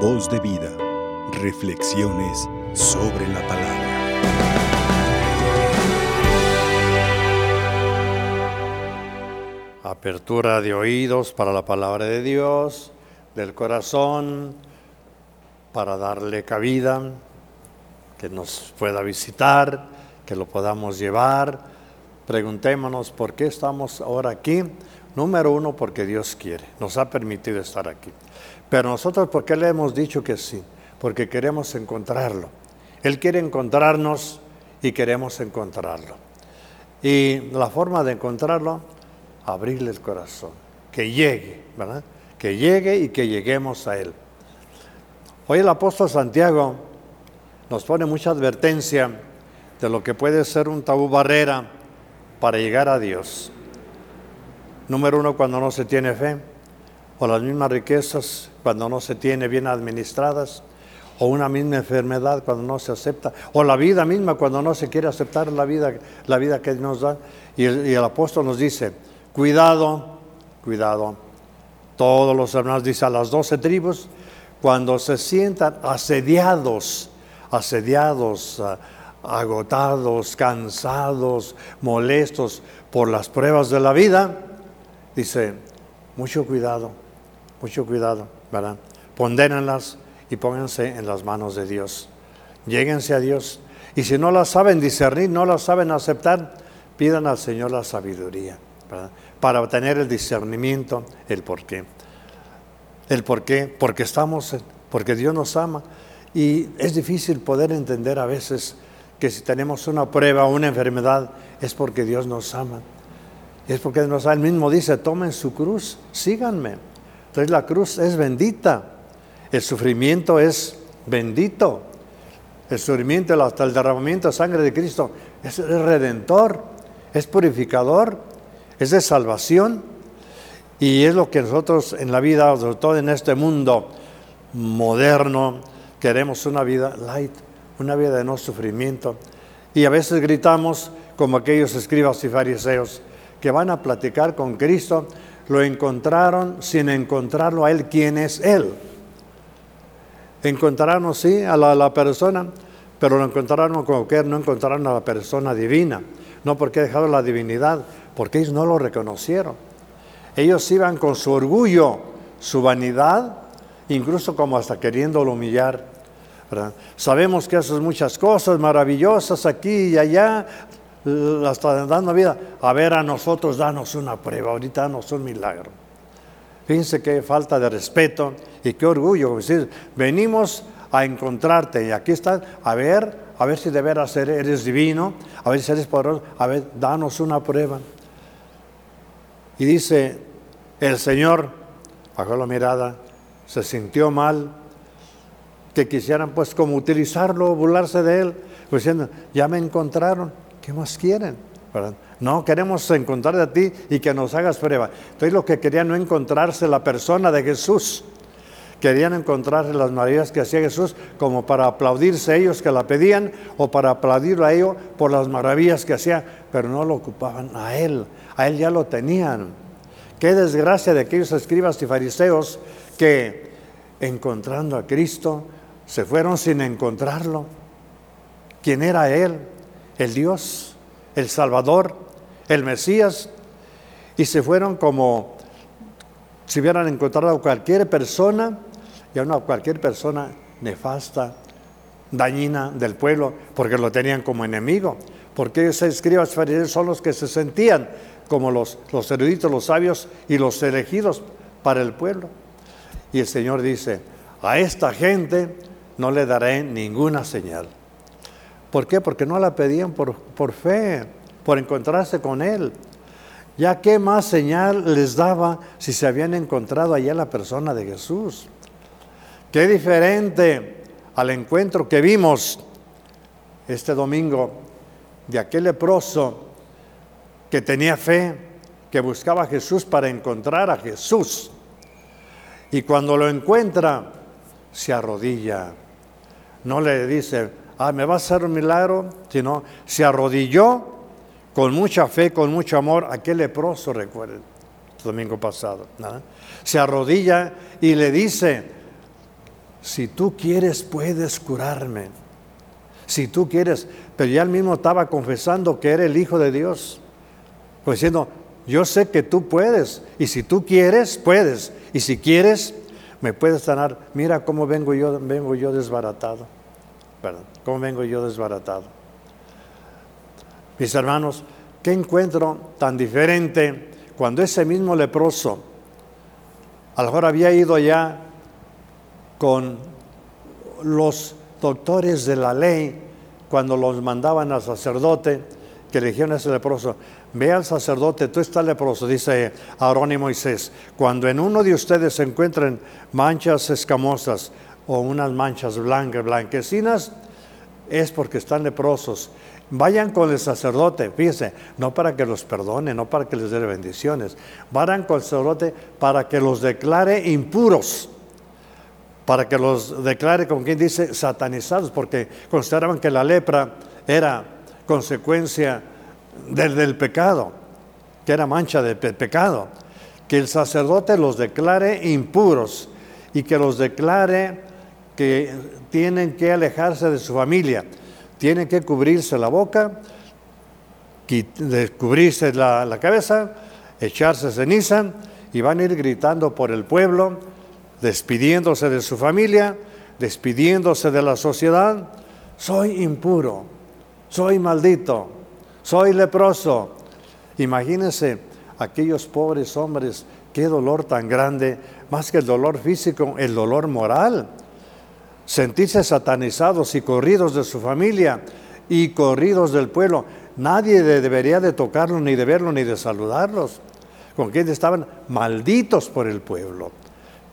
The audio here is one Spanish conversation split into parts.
Voz de vida. Reflexiones sobre la palabra. Apertura de oídos para la palabra de Dios, del corazón, para darle cabida, que nos pueda visitar, que lo podamos llevar. Preguntémonos por qué estamos ahora aquí. Número uno, porque Dios quiere, nos ha permitido estar aquí. Pero nosotros, ¿por qué le hemos dicho que sí? Porque queremos encontrarlo. Él quiere encontrarnos y queremos encontrarlo. Y la forma de encontrarlo, abrirle el corazón, que llegue, ¿verdad? Que llegue y que lleguemos a Él. Hoy el apóstol Santiago nos pone mucha advertencia de lo que puede ser un tabú barrera para llegar a Dios. Número uno, cuando no se tiene fe, o las mismas riquezas cuando no se tiene bien administradas, o una misma enfermedad cuando no se acepta, o la vida misma cuando no se quiere aceptar la vida, la vida que nos da. Y el, y el apóstol nos dice, cuidado, cuidado. Todos los hermanos, dice a las doce tribus, cuando se sientan asediados, asediados, ah, agotados, cansados, molestos por las pruebas de la vida, dice, mucho cuidado, mucho cuidado, ¿verdad? Pondérenlas y pónganse en las manos de Dios. Lléguense a Dios. Y si no las saben discernir, no las saben aceptar, pidan al Señor la sabiduría, ¿verdad? Para obtener el discernimiento, el por qué. El por qué, porque estamos, porque Dios nos ama. Y es difícil poder entender a veces que si tenemos una prueba o una enfermedad es porque Dios nos ama. Es porque Él mismo dice, tomen su cruz, síganme. Entonces la cruz es bendita, el sufrimiento es bendito. El sufrimiento hasta el derramamiento de sangre de Cristo es redentor, es purificador, es de salvación. Y es lo que nosotros en la vida, sobre todo en este mundo moderno, queremos una vida light, una vida de no sufrimiento. Y a veces gritamos como aquellos escribas y fariseos que van a platicar con Cristo, lo encontraron sin encontrarlo a Él, quién es Él. Encontraron, sí, a la, persona, pero lo encontraron como que no encontraron a la persona divina. No porque dejaron la divinidad, porque ellos no lo reconocieron. Ellos iban con su orgullo, su vanidad, incluso como hasta queriéndolo humillar. Sabemos que haces muchas cosas maravillosas aquí y allá, hasta dando vida. A ver, a nosotros danos una prueba, ahorita danos un milagro. Fíjense qué falta de respeto y qué orgullo. decir, venimos a encontrarte y aquí estás, a ver, a ver si de veras eres divino, a ver si eres poderoso, a ver, danos una prueba. Y dice, el Señor bajó la mirada, se sintió mal, que quisieran pues como utilizarlo, burlarse de él, pues diciendo, ya me encontraron, ¿qué más quieren? No, queremos encontrar de ti y que nos hagas prueba. Entonces lo que querían no encontrarse la persona de Jesús, querían encontrarse las maravillas que hacía Jesús como para aplaudirse ellos que la pedían o para aplaudirlo a ellos por las maravillas que hacía, pero no lo ocupaban a él, a él ya lo tenían. Qué desgracia de aquellos escribas y fariseos que encontrando a Cristo se fueron sin encontrarlo. ¿Quién era Él? El Dios, el Salvador, el Mesías. Y se fueron como si hubieran encontrado a cualquier persona y a una cualquier persona nefasta, dañina del pueblo, porque lo tenían como enemigo. Porque esos escribas fariseos son los que se sentían como los, los eruditos, los sabios y los elegidos para el pueblo. Y el Señor dice, a esta gente no le daré ninguna señal. ¿Por qué? Porque no la pedían por, por fe, por encontrarse con Él. Ya qué más señal les daba si se habían encontrado allá la persona de Jesús. Qué diferente al encuentro que vimos este domingo de aquel leproso que tenía fe, que buscaba a Jesús para encontrar a Jesús. Y cuando lo encuentra, se arrodilla. No le dice, ah, me va a hacer un milagro, sino se arrodilló con mucha fe, con mucho amor. Aquel leproso, recuerden, el domingo pasado. Se arrodilla y le dice, si tú quieres puedes curarme. Si tú quieres, pero ya él mismo estaba confesando que era el Hijo de Dios. Pues diciendo, yo sé que tú puedes, y si tú quieres, puedes, y si quieres, me puedes sanar. Mira cómo vengo yo, vengo yo desbaratado. Cómo vengo yo desbaratado. Mis hermanos, qué encuentro tan diferente cuando ese mismo leproso, a lo mejor había ido ya con los doctores de la ley, cuando los mandaban al sacerdote, que le dijeron a ese leproso, ve al sacerdote, tú estás leproso, dice Aarón y Moisés, cuando en uno de ustedes se encuentren manchas escamosas o unas manchas blancas, blanquecinas, es porque están leprosos. Vayan con el sacerdote, fíjense, no para que los perdone, no para que les dé bendiciones, vayan con el sacerdote para que los declare impuros, para que los declare, como quien dice, satanizados, porque consideraban que la lepra era consecuencia del, pecado, que era mancha de pecado, que el sacerdote los declare impuros y que los declare que tienen que alejarse de su familia tienen que cubrirse la boca, cubrirse la, la cabeza, echarse ceniza y van a ir gritando por el pueblo, despidiéndose de su familia, despidiéndose de la sociedad. Soy impuro, soy maldito, soy leproso. Imagínense aquellos pobres hombres, qué dolor tan grande, más que el dolor físico, el dolor moral sentirse satanizados y corridos de su familia y corridos del pueblo. Nadie debería de tocarlos, ni de verlos, ni de saludarlos. Con quienes estaban malditos por el pueblo,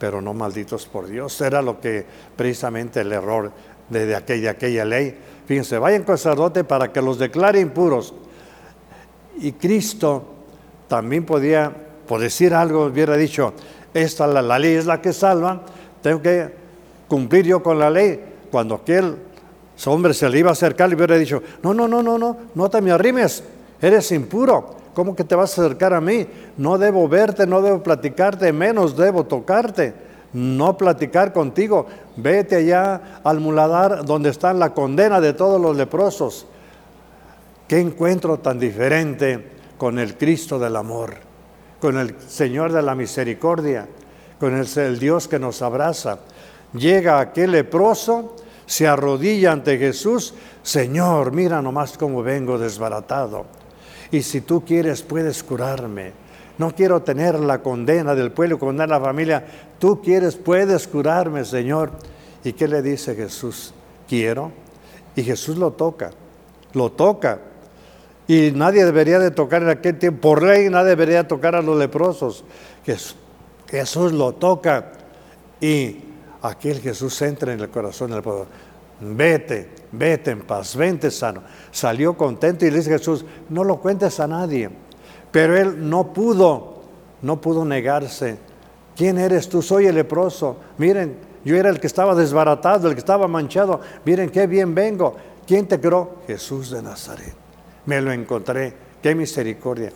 pero no malditos por Dios. Era lo que precisamente el error de, aquella, aquella ley. Fíjense, vayan con sacerdote para que los declare impuros. Y Cristo también podía, por decir algo, hubiera dicho, esta la, la ley es la que salva, tengo que cumplir yo con la ley. Cuando aquel hombre se le iba a acercar, le hubiera dicho, no, no, no, no, no, no te me arrimes, eres impuro. ¿Cómo que te vas a acercar a mí? No debo verte, no debo platicarte, menos debo tocarte, no platicar contigo. Vete allá al muladar donde está la condena de todos los leprosos. Qué encuentro tan diferente con el Cristo del amor, con el Señor de la misericordia, con el, el Dios que nos abraza. Llega aquel leproso, se arrodilla ante Jesús, Señor, mira nomás cómo vengo desbaratado. Y si tú quieres, puedes curarme. No quiero tener la condena del pueblo, condenar a la familia. Tú quieres, puedes curarme, Señor. ¿Y qué le dice Jesús? Quiero. Y Jesús lo toca, lo toca. Y nadie debería de tocar en aquel tiempo, por ley nadie debería tocar a los leprosos. Jesús lo toca y aquel Jesús entra en el corazón del pueblo. Vete, vete en paz, vente sano. Salió contento y le dice Jesús, no lo cuentes a nadie. Pero él no pudo, no pudo negarse. ¿Quién eres tú? Soy el leproso. Miren, yo era el que estaba desbaratado, el que estaba manchado. Miren qué bien vengo. ¿Quién te creó? Jesús de Nazaret. Me lo encontré. Qué misericordia.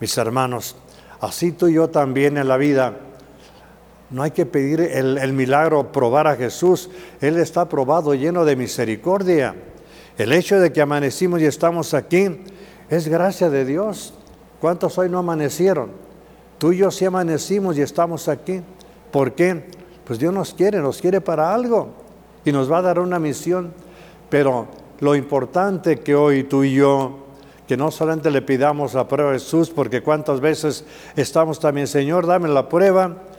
Mis hermanos, así tú y yo también en la vida no hay que pedir el, milagro, probar a Jesús. Él está probado, lleno de misericordia. El hecho de que amanecimos y estamos aquí es gracia de Dios. ¿Cuántos hoy no amanecieron? Tú y yo sí amanecimos y estamos aquí. ¿Por qué? Pues Dios nos quiere, nos quiere para algo y nos va a dar una misión. Pero lo importante que hoy tú y yo, que no solamente le pidamos la prueba a Jesús, porque cuántas veces estamos también, Señor, dame la prueba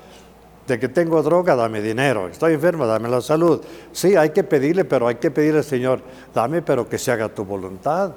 de que tengo droga, dame dinero. Estoy enfermo, dame la salud. Sí, hay que pedirle, pero hay que pedirle, Señor, dame, pero que se haga tu voluntad.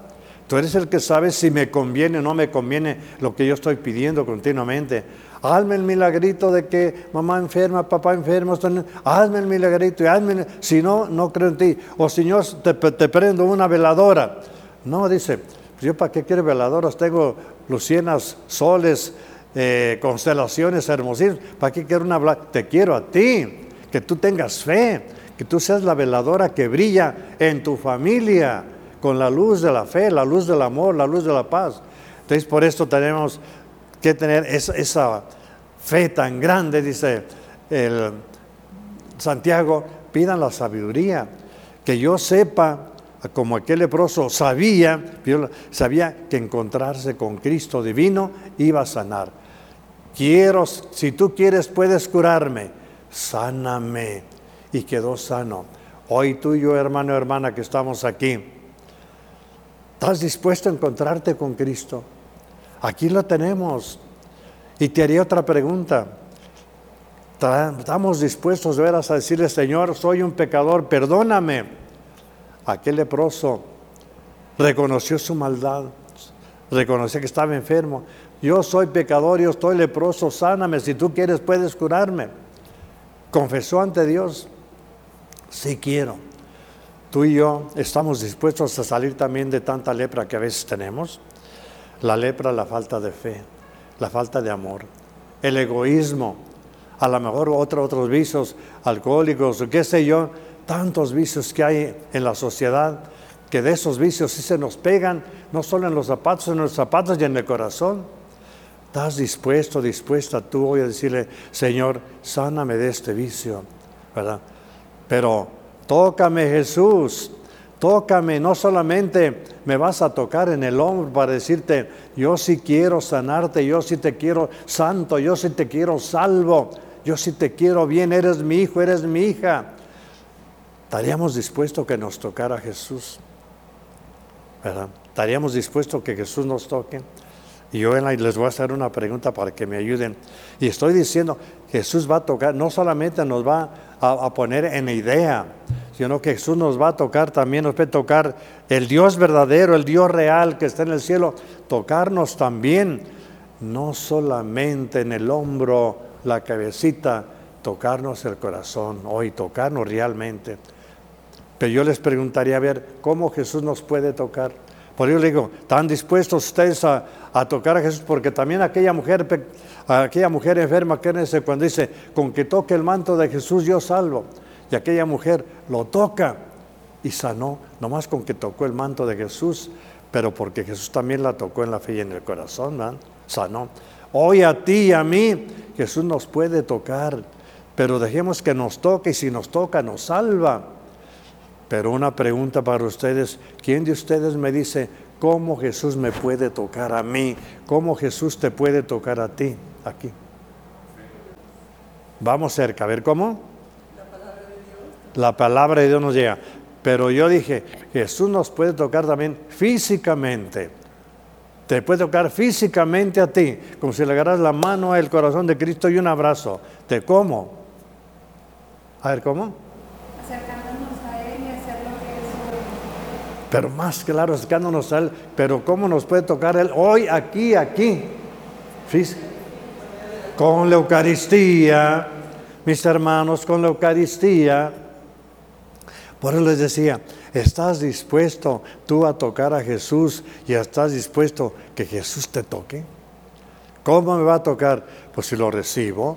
Tú eres el que sabe si me conviene o no me conviene lo que yo estoy pidiendo continuamente. Hazme el milagrito de que mamá enferma, papá enfermo, hazme el milagrito y hazme, si no, no creo en ti. O Señor, te, prendo una veladora. No, dice, pues yo para qué quiero veladoras, tengo lucienas, soles, eh, constelaciones hermosísimas. ¿Para qué quiero una Te quiero a ti, que tú tengas fe, que tú seas la veladora que brilla en tu familia con la luz de la fe, la luz del amor, la luz de la paz. Entonces por esto tenemos que tener esa, fe tan grande, dice el Santiago, pidan la sabiduría, que yo sepa, como aquel leproso sabía, sabía que encontrarse con Cristo divino iba a sanar. Quiero, si tú quieres, puedes curarme, sáname. Y quedó sano. Hoy tú y yo, hermano, hermana, que estamos aquí, ¿estás dispuesto a encontrarte con Cristo? Aquí lo tenemos. Y te haría otra pregunta. Estamos dispuestos, veras, a decirle, Señor, soy un pecador, perdóname. Aquel leproso reconoció su maldad, reconoció que estaba enfermo. Yo soy pecador, yo estoy leproso, sáname. Si tú quieres, puedes curarme. Confesó ante Dios, sí quiero. Tú y yo estamos dispuestos a salir también de tanta lepra que a veces tenemos. La lepra, la falta de fe, la falta de amor, el egoísmo, a lo mejor otros vicios alcohólicos, qué sé yo, tantos vicios que hay en la sociedad, que de esos vicios sí se nos pegan, no solo en los zapatos, en los zapatos y en el corazón. ¿Estás dispuesto, dispuesta tú hoy a decirle, Señor, sáname de este vicio? ¿Verdad? Pero tócame Jesús, tócame, no solamente me vas a tocar en el hombro para decirte, yo sí quiero sanarte, yo sí te quiero santo, yo sí te quiero salvo, yo sí te quiero bien, eres mi hijo, eres mi hija. ¿Estaríamos dispuestos que nos tocara Jesús? ¿Verdad? ¿Estaríamos dispuestos que Jesús nos toque? Y yo les voy a hacer una pregunta para que me ayuden. Y estoy diciendo, Jesús va a tocar, no solamente nos va a, poner en idea, sino que Jesús nos va a tocar también, nos puede tocar el Dios verdadero, el Dios real que está en el cielo, tocarnos también, no solamente en el hombro, la cabecita, tocarnos el corazón, hoy tocarnos realmente. Pero yo les preguntaría a ver cómo Jesús nos puede tocar. Por eso le digo, ¿están dispuestos ustedes a, tocar a Jesús? Porque también aquella mujer, aquella mujer enferma, que cuando dice, con que toque el manto de Jesús yo salvo. Y aquella mujer lo toca y sanó, nomás con que tocó el manto de Jesús, pero porque Jesús también la tocó en la fe y en el corazón, ¿no? sanó. Hoy a ti y a mí Jesús nos puede tocar, pero dejemos que nos toque y si nos toca nos salva. Pero una pregunta para ustedes, ¿quién de ustedes me dice cómo Jesús me puede tocar a mí? ¿Cómo Jesús te puede tocar a ti? Aquí. Vamos cerca, a ver cómo. La palabra de Dios. Nos llega. Pero yo dije, Jesús nos puede tocar también físicamente. Te puede tocar físicamente a ti, como si le agarras la mano al corazón de Cristo y un abrazo. ¿Te cómo? A ver, ¿cómo? Acercándonos a Él y hacer lo que es Pero más claro, acercándonos a Él. Pero ¿cómo nos puede tocar Él hoy, aquí, aquí? Con la Eucaristía, mis hermanos, con la Eucaristía. Por eso les decía, ¿Estás dispuesto tú a tocar a Jesús y estás dispuesto que Jesús te toque? ¿Cómo me va a tocar? Pues si lo recibo,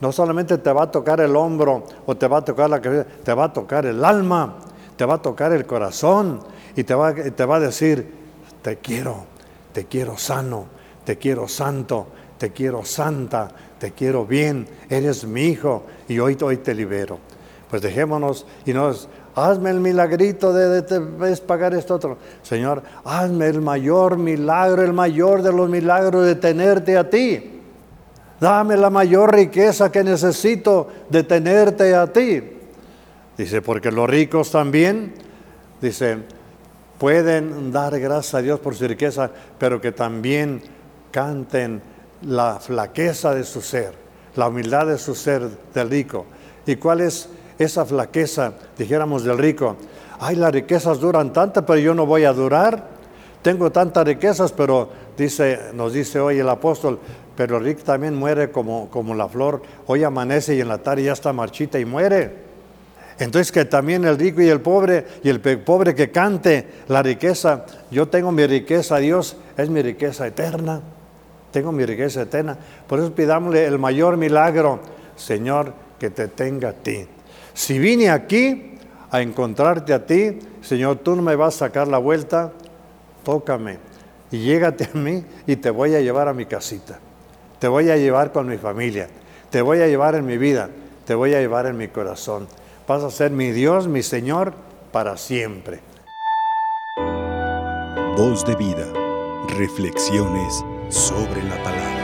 no solamente te va a tocar el hombro o te va a tocar la cabeza, te va a tocar el alma, te va a tocar el corazón y te va, te va a decir, te quiero, te quiero sano, te quiero santo, te quiero santa, te quiero bien, eres mi hijo y hoy, hoy te libero. Pues dejémonos y nos hazme el milagrito de, de, pagar esto otro. Señor, hazme el mayor milagro, el mayor de los milagros de tenerte a ti. Dame la mayor riqueza que necesito de tenerte a ti. Dice, porque los ricos también, dice, pueden dar gracias a Dios por su riqueza, pero que también canten la flaqueza de su ser, la humildad de su ser del rico. ¿Y cuál es esa flaqueza, dijéramos del rico, ay, las riquezas duran tanto, pero yo no voy a durar. Tengo tantas riquezas, pero dice, nos dice hoy el apóstol, pero el rico también muere como, como la flor. Hoy amanece y en la tarde ya está marchita y muere. Entonces que también el rico y el pobre y el pobre que cante la riqueza, yo tengo mi riqueza, Dios es mi riqueza eterna. Tengo mi riqueza eterna. Por eso pidámosle el mayor milagro, Señor, que te tenga a ti. Si vine aquí a encontrarte a ti, Señor, tú no me vas a sacar la vuelta, tócame y llégate a mí y te voy a llevar a mi casita. Te voy a llevar con mi familia, te voy a llevar en mi vida, te voy a llevar en mi corazón. Vas a ser mi Dios, mi Señor, para siempre. Voz de vida. Reflexiones sobre la palabra.